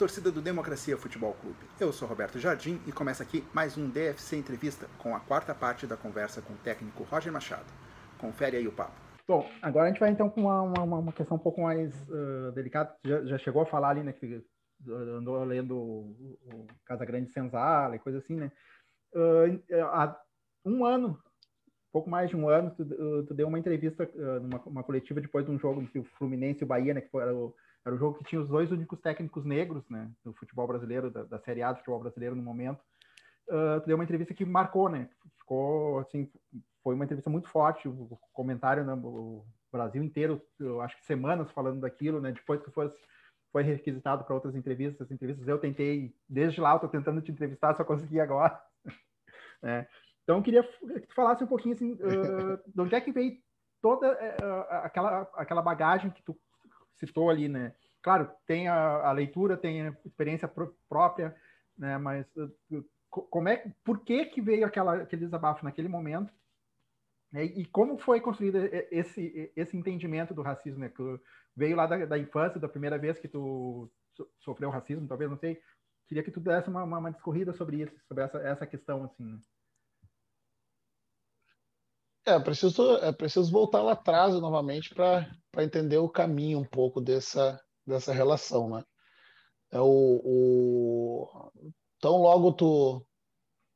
torcida do Democracia Futebol Clube. Eu sou Roberto Jardim e começa aqui mais um DFC Entrevista com a quarta parte da conversa com o técnico Roger Machado. Confere aí o papo. Bom, agora a gente vai então com uma, uma, uma questão um pouco mais uh, delicada. Já, já, chegou a falar ali, né, que andou lendo o, o Casa Grande Senzala e coisa assim, né? Uh, há um ano, pouco mais de um ano, tu, tu deu uma entrevista uh, numa coletiva depois de um jogo entre o Fluminense e o Bahia, né, que foi, o era o jogo que tinha os dois únicos técnicos negros, né, do futebol brasileiro, da, da Série A do futebol brasileiro no momento. Uh, deu uma entrevista que marcou, né? Ficou assim, foi uma entrevista muito forte. O comentário, né, o Brasil inteiro, eu acho que semanas falando daquilo, né? Depois que fosse foi requisitado para outras entrevistas, entrevistas eu tentei desde lá, eu estou tentando te entrevistar, só consegui agora. é. Então eu queria que tu falasse um pouquinho assim, uh, de onde é que veio toda uh, aquela aquela bagagem que tu citou ali, né? Claro, tem a, a leitura, tem a experiência pr própria, né? Mas uh, como é, por que que veio aquela, aquele desabafo naquele momento? Né? E como foi construído esse esse entendimento do racismo, né? Que veio lá da, da infância, da primeira vez que tu sofreu racismo, talvez, não sei. Queria que tu desse uma, uma, uma discorrida sobre isso, sobre essa, essa questão, assim. É, preciso, é preciso voltar lá atrás novamente para entender o caminho um pouco dessa, dessa relação, né? É o, o, tão logo tu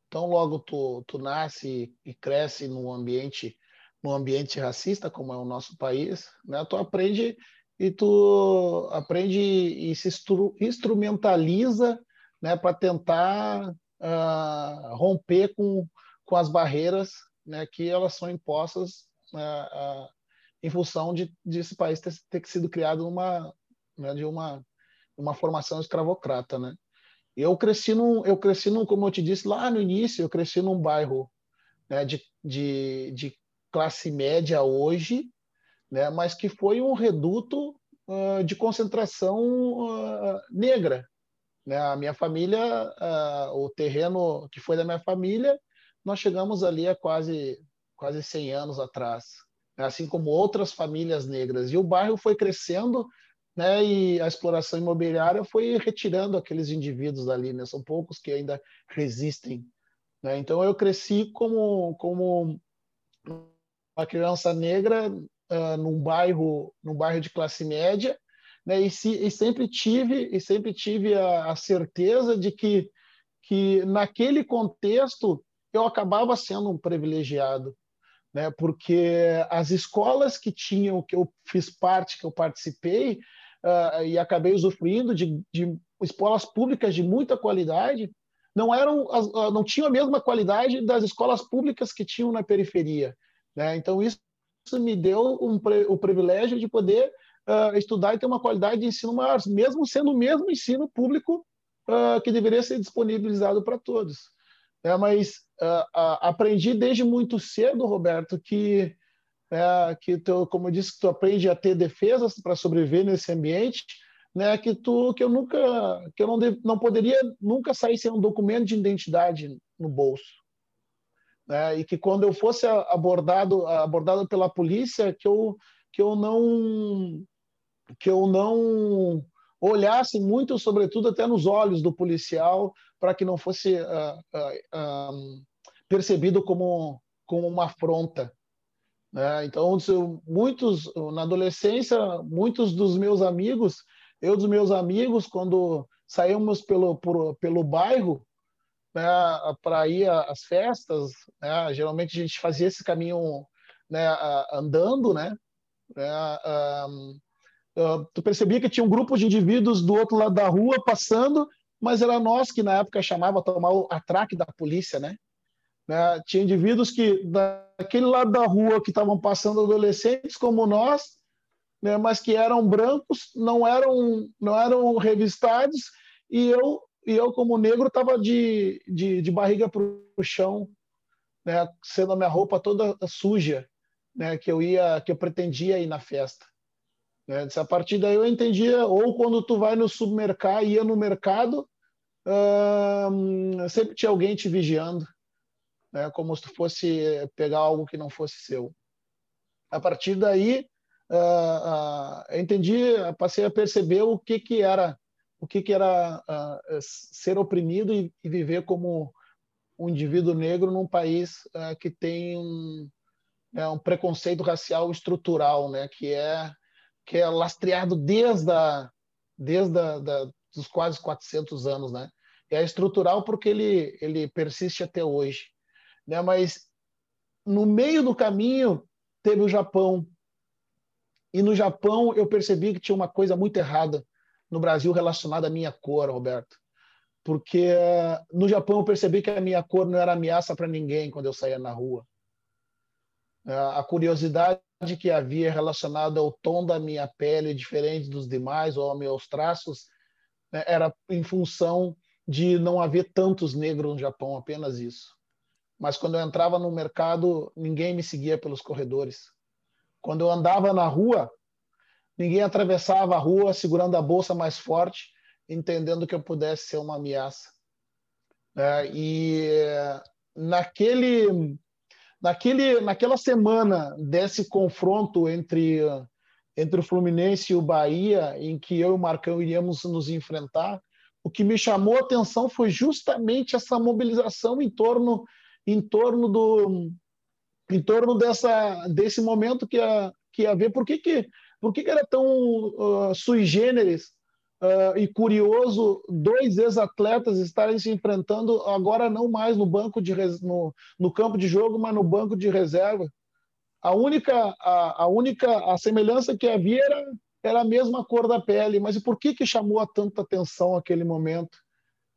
tão logo tu, tu nasce e cresce num ambiente num ambiente racista como é o nosso país, né? Tu aprende e tu aprende e se instrumentaliza, né, para tentar uh, romper com, com as barreiras né, que elas são impostas uh, em função de, de esse país ter, ter sido criado uma, né, de uma, uma formação escravocrata, né? Eu cresci num, eu cresci num, como eu te disse lá no início, eu cresci num bairro né, de, de, de classe média hoje, né, mas que foi um reduto uh, de concentração uh, negra. Né? A minha família, uh, o terreno que foi da minha família, nós chegamos ali há quase, quase 100 anos atrás, né? assim como outras famílias negras. E o bairro foi crescendo né? e a exploração imobiliária foi retirando aqueles indivíduos dali. Né? São poucos que ainda resistem. Né? Então, eu cresci como, como uma criança negra uh, num bairro num bairro de classe média né? e, se, e sempre tive e sempre tive a, a certeza de que que naquele contexto eu acabava sendo um privilegiado, né? Porque as escolas que tinham, que eu fiz parte, que eu participei uh, e acabei usufruindo de, de, escolas públicas de muita qualidade, não eram, uh, não tinham a mesma qualidade das escolas públicas que tinham na periferia, né? Então isso, isso me deu um, o privilégio de poder uh, estudar e ter uma qualidade de ensino maior, mesmo sendo o mesmo ensino público que deveria ser disponibilizado para todos. É, mas uh, aprendi desde muito cedo, Roberto, que, uh, que tu, como eu disse, que tu aprende a ter defesas para sobreviver nesse ambiente, né? Que tu, que eu nunca, que eu não, de, não poderia nunca sair sem um documento de identidade no bolso, né? E que quando eu fosse abordado, abordado pela polícia, que eu, que eu não, que eu não olhasse muito, sobretudo até nos olhos do policial, para que não fosse uh, uh, percebido como, como uma afronta. Né? Então, muitos, na adolescência, muitos dos meus amigos, eu dos meus amigos, quando saímos pelo, por, pelo bairro, né, para ir às festas, né, geralmente a gente fazia esse caminho né, andando, né, uh, tu percebia que tinha um grupo de indivíduos do outro lado da rua passando, mas era nós que na época chamava tomar o atraque da polícia, né? né? Tinha indivíduos que daquele lado da rua que estavam passando adolescentes como nós, né? mas que eram brancos, não eram não eram revistados e eu e eu como negro estava de, de, de barriga para o chão, né? Sendo a minha roupa toda suja, né? Que eu ia que eu pretendia ir na festa. Né? A partir daí eu entendia, ou quando tu vai no supermercado, ia no mercado, sempre tinha alguém te vigiando, né? como se tu fosse pegar algo que não fosse seu. A partir daí, uh, uh, entendi, passei a perceber o que que era o que, que era uh, ser oprimido e, e, viver como um indivíduo negro num país que tem um, é, um preconceito racial estrutural, né? Que é que é lastreado desde a, desde a, da, dos quase 400 anos, né? É estrutural porque ele ele persiste até hoje, né? Mas no meio do caminho teve o Japão e no Japão eu percebi que tinha uma coisa muito errada no Brasil relacionada à minha cor, Roberto. Porque no Japão eu percebi que a minha cor não era ameaça para ninguém quando eu saía na rua. A curiosidade que havia relacionada ao tom da minha pele diferente dos demais ou aos meus traços né, era em função de não haver tantos negros no Japão, apenas isso. Mas quando eu entrava no mercado, ninguém me seguia pelos corredores. Quando eu andava na rua, ninguém atravessava a rua segurando a bolsa mais forte, entendendo que eu pudesse ser uma ameaça. É, e naquele, naquele, naquela semana desse confronto entre, entre o Fluminense e o Bahia, em que eu e o Marcão iríamos nos enfrentar, o que me chamou a atenção foi justamente essa mobilização em torno, em torno do, em torno dessa, desse momento que ia, que ia haver. Por que, que, por que, que era tão uh, sui generis uh, e curioso dois ex-atletas estarem se enfrentando agora não mais no banco de no, no campo de jogo, mas no banco de reserva? A única a, a única a semelhança que havia era, era a mesma cor da pele, mas por que que chamou a tanta atenção aquele momento?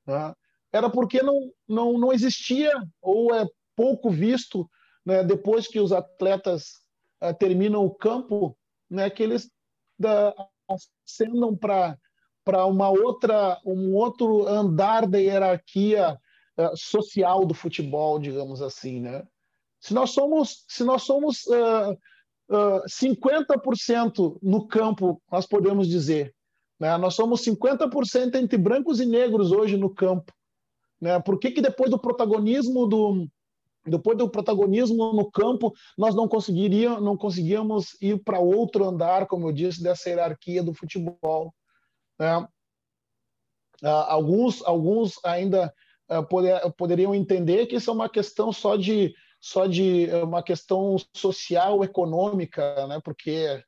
Né? Era porque não, não, não existia ou é pouco visto né, depois que os atletas uh, terminam o campo, né, que eles da, ascendam para para uma outra um outro andar da hierarquia uh, social do futebol, digamos assim, né? Se nós somos se nós somos uh, uh, 50% no campo, nós podemos dizer, né? Nós somos 50% entre brancos e negros hoje no campo, né? Por que que depois do protagonismo do depois do protagonismo no campo, nós não conseguiríamos, não conseguíamos ir para outro andar, como eu disse, dessa hierarquia do futebol. Né? Ah, alguns, alguns ainda ah, poder, poderiam entender que isso é uma questão só de só de é uma questão social econômica, né? Porque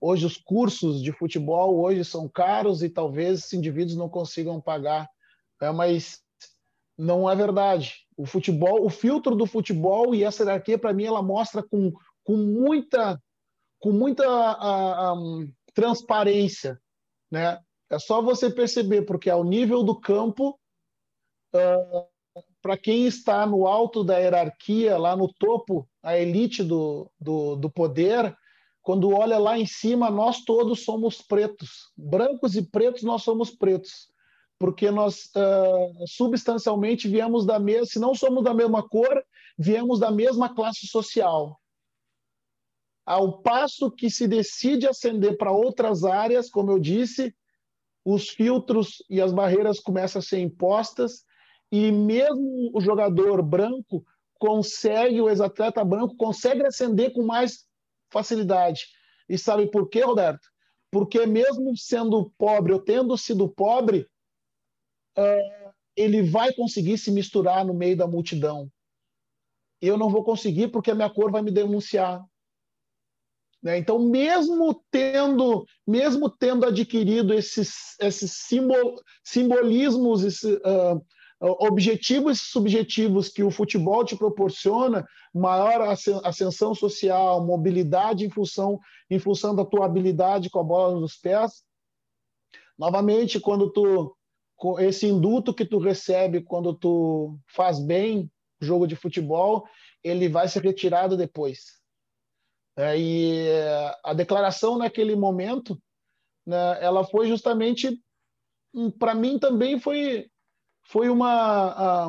hoje os cursos de futebol hoje são caros e talvez esses indivíduos não consigam pagar, né? mas não é verdade. O futebol, o filtro do futebol e essa hierarquia, para mim, ela mostra com, com muita, com muita a, a, transparência. Né? É só você perceber, porque ao nível do campo, uh, para quem está no alto da hierarquia, lá no topo, a elite do, do, do poder, quando olha lá em cima, nós todos somos pretos. Brancos e pretos, nós somos pretos porque nós uh, substancialmente viemos da mesma, se não somos da mesma cor, viemos da mesma classe social. Ao passo que se decide ascender para outras áreas, como eu disse, os filtros e as barreiras começam a ser impostas e mesmo o jogador branco consegue, o ex-atleta branco consegue ascender com mais facilidade. E sabe por quê, Roberto? Porque mesmo sendo pobre ou tendo sido pobre, uh, ele vai conseguir se misturar no meio da multidão. Eu não vou conseguir porque a minha cor vai me denunciar. Né? Então, mesmo tendo, mesmo tendo adquirido esses, esses simbol, simbolismos, esses, uh, objetivos e subjetivos que o futebol te proporciona, maior ascensão social, mobilidade em função, em função da tua habilidade com a bola nos pés. Novamente, quando tu esse induto que tu recebe quando tu faz bem o jogo de futebol, ele vai ser retirado depois. É, e a declaração naquele momento, né, ela foi justamente, hum, para mim também foi, foi uma,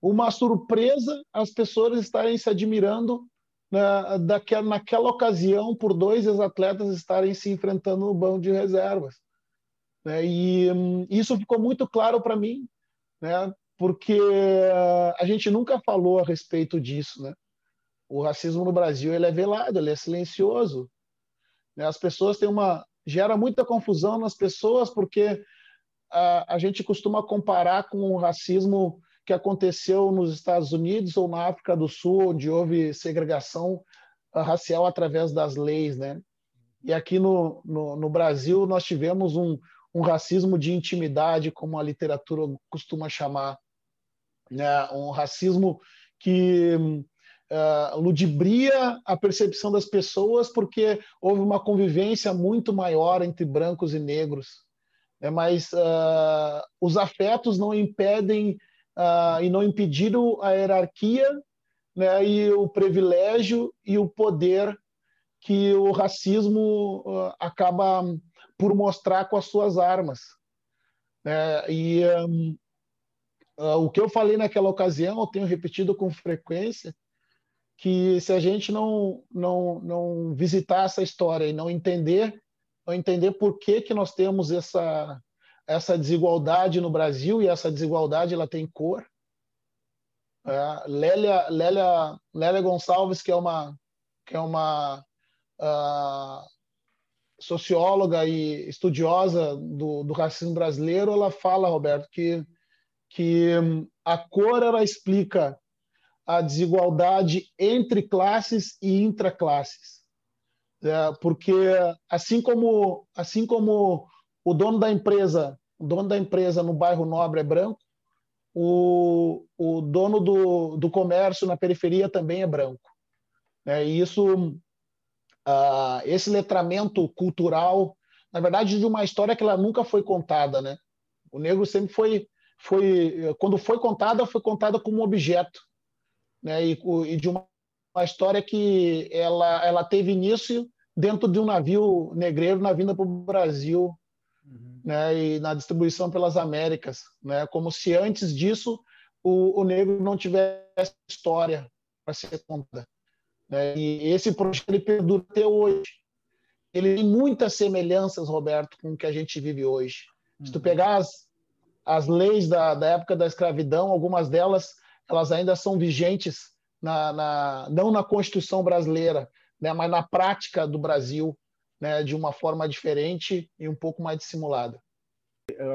uma surpresa as pessoas estarem se admirando né, daquela, naquela ocasião por dois ex-atletas estarem se enfrentando no banco de reservas. Né? E hum, isso ficou muito claro para mim, né? porque a gente nunca falou a respeito disso. Né? O racismo no Brasil ele é velado, ele é silencioso. Né? As pessoas têm uma gera muita confusão nas pessoas porque a, a gente costuma comparar com o racismo que aconteceu nos Estados Unidos ou na África do Sul, onde houve segregação racial através das leis, né? E aqui no, no, no Brasil nós tivemos um, um racismo de intimidade, como a literatura costuma chamar, né? um racismo que uh, ludibria a percepção das pessoas porque houve uma convivência muito maior entre brancos e negros. Né? Mas uh, os afetos não impedem uh, e não impediram a hierarquia né? e o privilégio e o poder que o racismo acaba por mostrar com as suas armas. É, e um, uh, o que eu falei naquela ocasião, eu tenho repetido com frequência, que se a gente não, não, não visitar essa história e não entender, entender por que, que nós temos essa, essa desigualdade no Brasil, e essa desigualdade ela tem cor. É, Lélia, Lélia, Lélia Gonçalves, que é uma, que é uma uh, socióloga e estudiosa do, do, racismo brasileiro, ela fala, Roberto, que, que hum, a cor ela explica a desigualdade entre classes e intraclasses. É, porque assim como assim como o dono da empresa, o dono da empresa no bairro Nobre é branco, o, o dono do, do comércio na periferia também é branco. É, e isso uh, esse letramento cultural, na verdade, de uma história que ela nunca foi contada, né? O negro sempre foi, foi quando foi contada, foi contada como objeto, né? E, e de uma, uma, história que ela, ela teve início dentro de um navio negreiro na vinda para o Brasil, uhum. né? E na distribuição pelas Américas, né? Como se antes disso o, o negro não tivesse história para ser contada. Né? E esse projeto ele perdura até hoje. Ele tem muitas semelhanças, Roberto, com o que a gente vive hoje. Uhum. Se tu uhum. pegar as, as leis da, da época da escravidão, algumas delas elas ainda são vigentes, na, na, não na Constituição brasileira, né, mas na prática do Brasil, né, de uma forma diferente e um pouco mais dissimulada.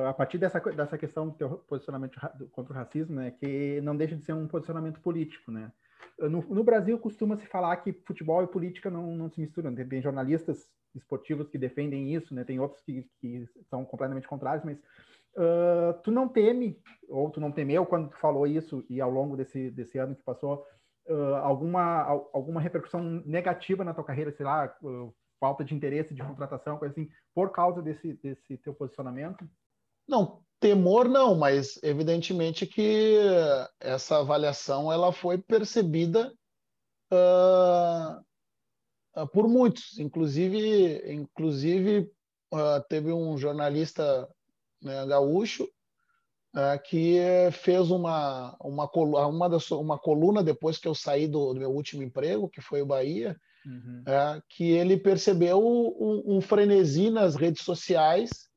A partir dessa, dessa questão do teu posicionamento contra o racismo, né, que não deixa de ser um posicionamento político, né? No, no Brasil costuma-se falar que futebol e política não, não se misturam. Tem, tem, jornalistas esportivos que defendem isso, né? Tem outros que, que são completamente contrários, mas uh, tu não teme, ou tu não temeu quando tu falou isso e ao longo desse, desse ano que passou, uh, alguma, alguma repercussão negativa na tua carreira, sei lá, uh, falta de interesse de contratação, coisa assim, por causa desse, desse teu posicionamento? Não, temor não, mas evidentemente que essa avaliação ela foi percebida uh, por muitos, inclusive, inclusive teve um jornalista né, gaúcho que fez uma uma uma, das, uma coluna depois que eu saí do, do meu último emprego, que foi o Bahia, uhum. que ele percebeu um, um frenesi nas redes sociais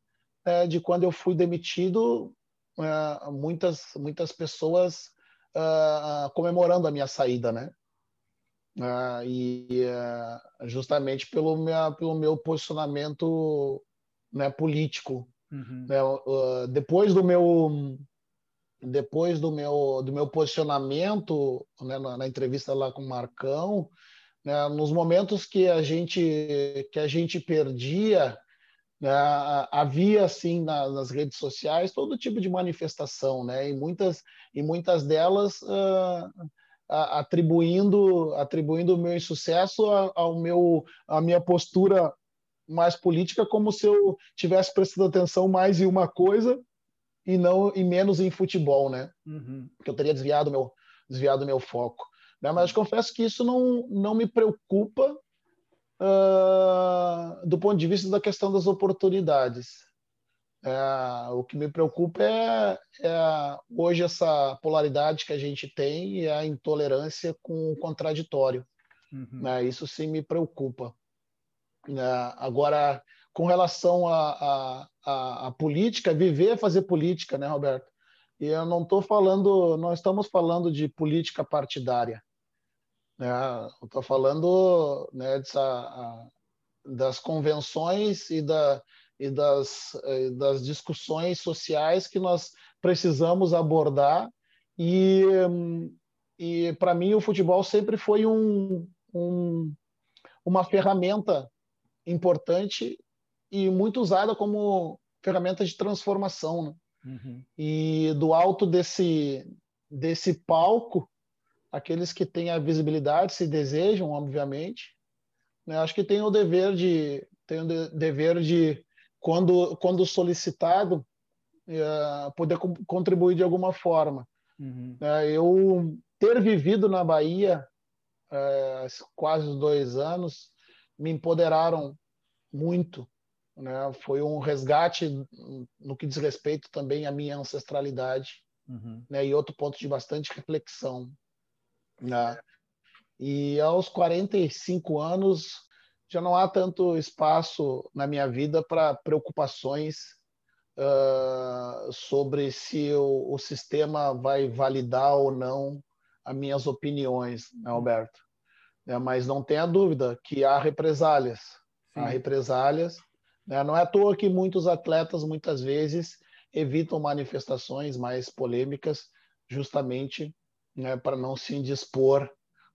é, de quando eu fui demitido, é, muitas, muitas pessoas é, comemorando a minha saída, né? É, e é, justamente pelo, minha, pelo meu posicionamento né, político. Uhum. Né? depois do meu depois do meu do meu posicionamento né, na, na, entrevista lá com o Marcão né, nos momentos que a gente que a gente perdia né, havia assim nas redes sociais todo tipo de manifestação, né? E muitas e muitas delas uh, atribuindo atribuindo o meu insucesso ao meu a minha postura mais política como se eu tivesse prestado atenção mais em uma coisa e não e menos em futebol, né? Uhum. Porque eu teria desviado meu desviado meu foco. Né? Mas confesso que isso não não me preocupa uh, do ponto de vista da questão das oportunidades. É, o que me preocupa é, é, hoje essa polaridade que a gente tem e a intolerância com o contraditório. Uhum. Né? Isso sim me preocupa. Né? Agora, com relação à a, a, a, política, viver fazer política, né, Roberto? E eu não estou falando, não estamos falando de política partidária. Né? Estou falando né, dessa, das convenções e, da, e das, das discussões sociais que nós precisamos abordar. E, e para mim, o futebol sempre foi um, um, uma ferramenta importante e muito usada como ferramenta de transformação. Né? Uhum. E do alto desse, desse palco, aqueles que têm a visibilidade, se desejam, obviamente, né? acho que tem o dever de, tem o dever de quando, quando solicitado, uh, poder co contribuir de alguma forma. Uhum. Uh, eu ter vivido na Bahia uh, quase dois anos me empoderaram muito. Né? Foi um resgate no que diz respeito também à minha ancestralidade uhum. né? e outro ponto de bastante reflexão. Né? E aos 45 anos, já não há tanto espaço na minha vida para preocupações uh, sobre se o, o, sistema vai validar ou não as minhas opiniões, né, Alberto? É, mas não tenha dúvida que há represálias. Sim. Há represálias. Né? Não é à toa que muitos atletas, muitas vezes, evitam manifestações mais polêmicas, justamente né, para não se indispor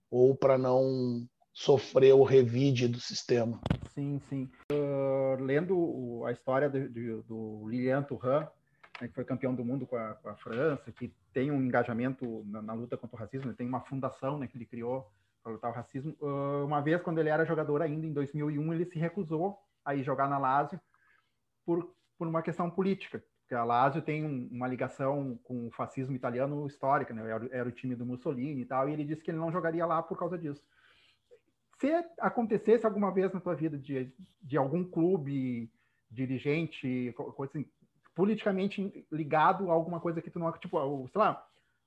ou para não sofrer o revide do sistema. Sim, sim. Uh, lendo a história do, do, do Lilian Thuram, né, que foi campeão do mundo com a, com a, França, que tem um engajamento na, na luta contra o racismo, né, tem uma fundação né, que ele criou para lutar o racismo. Uh, uma vez, quando ele era jogador ainda, em 2001, ele se recusou a ir jogar na Lazio por, por uma questão política. Porque a Lazio tem um, uma ligação com o fascismo italiano histórica, né? Era, era o time do Mussolini e tal, e ele disse que ele não jogaria lá por causa disso se acontecesse alguma vez na tua vida de, de algum clube, dirigente, coisa assim, politicamente ligado a alguma coisa que tu não, tipo, sei lá,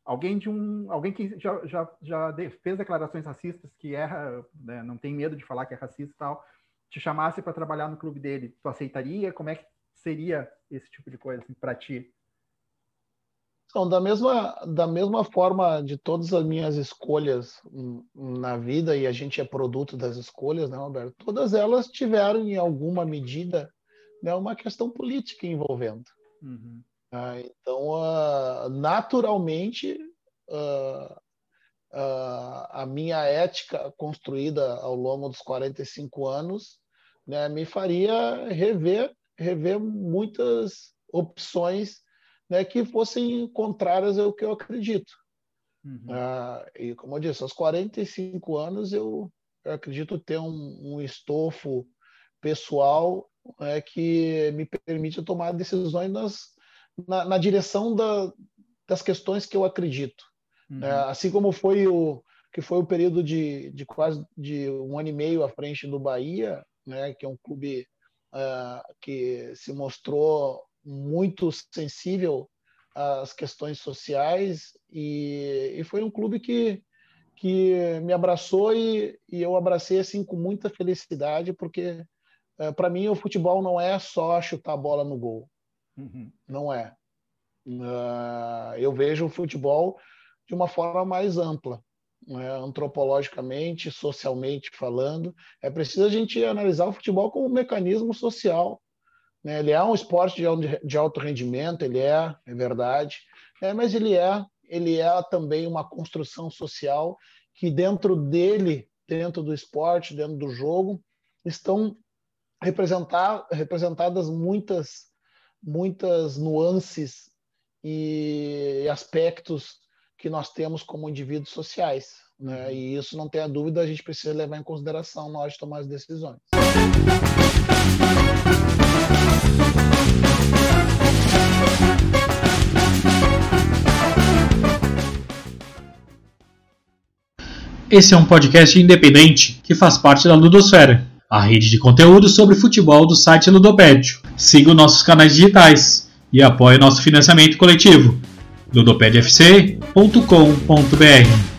alguém de um, alguém que já, já, já fez declarações racistas, que erra, né, não tem medo de falar que é racista e tal, te chamasse para trabalhar no clube dele, tu aceitaria? Como é que seria esse tipo de coisa assim, para ti? Então, da mesma, da mesma forma de todas as minhas escolhas na vida, e a gente é produto das escolhas, né, Roberto? Todas elas tiveram, em alguma medida, né, uma questão política envolvendo. Uhum. Ah, então, uh, naturalmente, uh, uh, a minha ética construída ao longo dos 45 anos né, me faria rever, rever muitas opções né, que fossem contrárias ao que eu acredito. Uhum. E como eu disse, aos 45 anos eu, eu acredito ter um, um estofo pessoal é, que me permite tomar decisões nas, na, na direção da, das questões que eu acredito. Uhum. É, assim como foi o que foi o período de, de quase de um ano e meio à frente do Bahia, né, que é um clube uh, que se mostrou muito sensível às questões sociais e, e foi um clube que, que me abraçou e, e eu abracei assim com muita felicidade porque é, para mim o futebol não é só chutar a bola no gol uhum. não é uh, eu vejo o futebol de uma forma mais ampla né? antropologicamente socialmente falando é preciso a gente analisar o futebol como um mecanismo social né? Ele é um esporte de alto rendimento, ele é, é verdade, é, mas ele é, ele é também uma construção social que dentro dele, dentro do esporte, dentro do jogo, estão representadas muitas, muitas nuances e aspectos que nós temos como indivíduos sociais. Né? E isso, não tenha dúvida, a gente precisa levar em consideração na hora de tomar as decisões. Esse é um podcast independente que faz parte da Ludosfera, a rede de conteúdo sobre futebol do site Ludopédio. Siga os nossos canais digitais e apoie nosso financiamento coletivo ludopedfc.com.br.